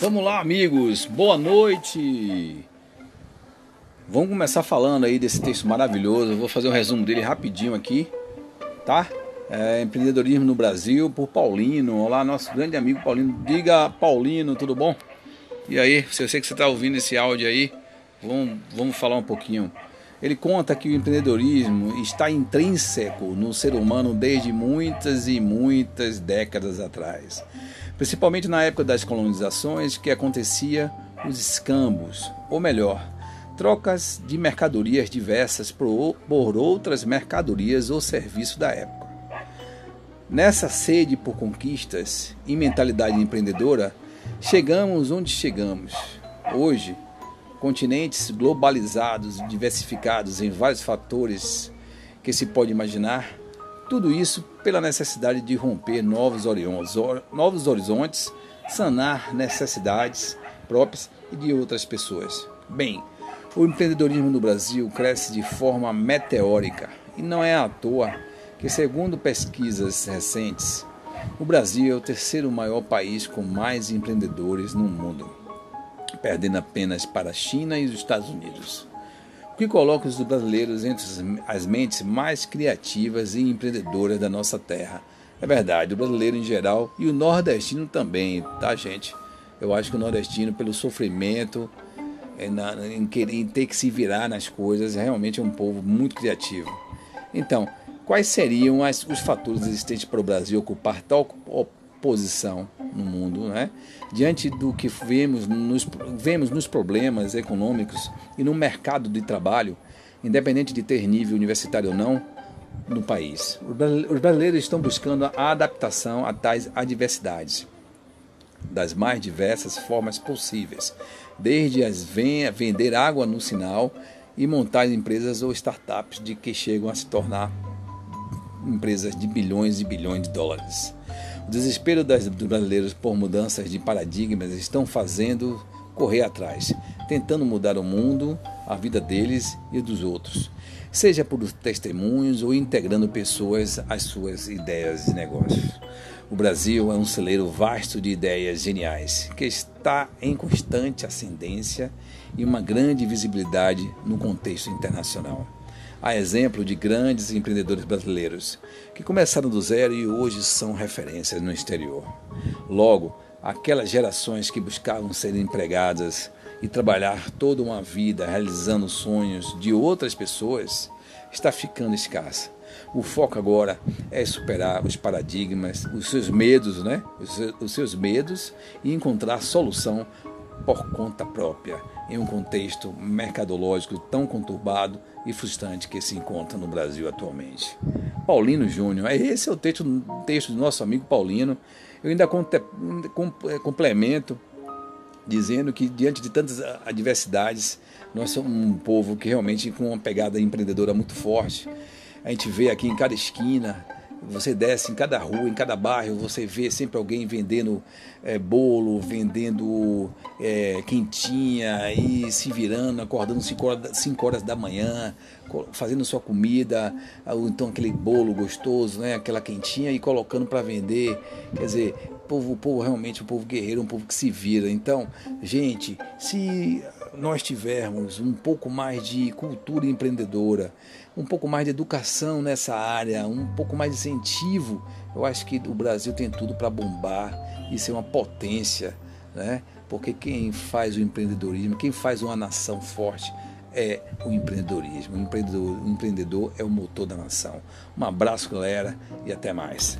Vamos lá, amigos. Boa noite. Vamos começar falando aí desse texto maravilhoso. Eu vou fazer um resumo dele rapidinho aqui, tá? É, empreendedorismo no Brasil por Paulino. Olá, nosso grande amigo Paulino. Diga, Paulino, tudo bom? E aí, se eu sei que você está ouvindo esse áudio aí, vamos, vamos falar um pouquinho. Ele conta que o empreendedorismo está intrínseco no ser humano desde muitas e muitas décadas atrás principalmente na época das colonizações, que acontecia os escambos, ou melhor, trocas de mercadorias diversas por, outras mercadorias ou serviços da época. Nessa sede por conquistas e mentalidade empreendedora, chegamos onde chegamos. Hoje, continentes globalizados diversificados em vários fatores que se pode imaginar, tudo isso pela necessidade de romper novos horizontes, sanar necessidades próprias e de outras pessoas. Bem, o empreendedorismo no Brasil cresce de forma meteórica e não é à toa que, segundo pesquisas recentes, o Brasil é o terceiro maior país com mais empreendedores no mundo, perdendo apenas para a China e os Estados Unidos que coloca os brasileiros entre as mentes mais criativas e empreendedoras da nossa terra. É verdade, o brasileiro em geral e o nordestino também, tá, gente? Eu acho que o nordestino, pelo sofrimento, em, querer, em ter que se virar nas coisas, realmente é um povo muito criativo. Então, quais seriam as, os fatores existentes para o Brasil ocupar tal posição no mundo, né? diante do que vemos nos, vemos nos problemas econômicos e no mercado de trabalho, independente de ter nível universitário ou não, no país. Os brasileiros estão buscando a adaptação a tais adversidades das mais diversas formas possíveis, desde as vender água no sinal e montar empresas ou startups de que chegam a se tornar empresas de bilhões e bilhões de dólares. O desespero dos brasileiros por mudanças de paradigmas estão fazendo correr atrás, tentando mudar o mundo, a vida deles e dos outros, seja por testemunhos ou integrando pessoas às suas ideias de negócios. O Brasil é um celeiro vasto de ideias geniais que está em constante ascendência e uma grande visibilidade no contexto internacional a exemplo de grandes empreendedores brasileiros que começaram do zero e hoje são referências no exterior. Logo, aquelas gerações que buscavam ser empregadas e trabalhar toda uma vida realizando sonhos de outras pessoas está ficando escassa. O foco agora é superar os paradigmas, os seus medos, né? Os seus medos e encontrar solução por conta própria, em um contexto mercadológico tão conturbado e frustrante que se encontra no Brasil atualmente. Paulino Júnior, esse é o texto, texto do nosso amigo Paulino. Eu ainda é, complemento dizendo que diante de tantas adversidades, nós somos um povo que realmente com uma pegada empreendedora muito forte. A gente vê aqui em cada esquina você desce em cada rua, em cada bairro, você vê sempre alguém vendendo é, bolo, vendendo é, quentinha e se virando, acordando 5 horas, horas da manhã, fazendo sua comida, ou então aquele bolo gostoso, né, aquela quentinha e colocando para vender. Quer dizer, povo, o povo realmente, um povo guerreiro, um povo que se vira. Então, gente, se nós tivermos um pouco mais de cultura empreendedora, um pouco mais de educação nessa área, um pouco mais de incentivo, eu acho que o Brasil tem tudo para bombar e ser uma potência, né? Porque quem faz o empreendedorismo, quem faz uma nação forte é o empreendedorismo. O empreendedor, o empreendedor é o motor da nação. Um abraço, galera, e até mais.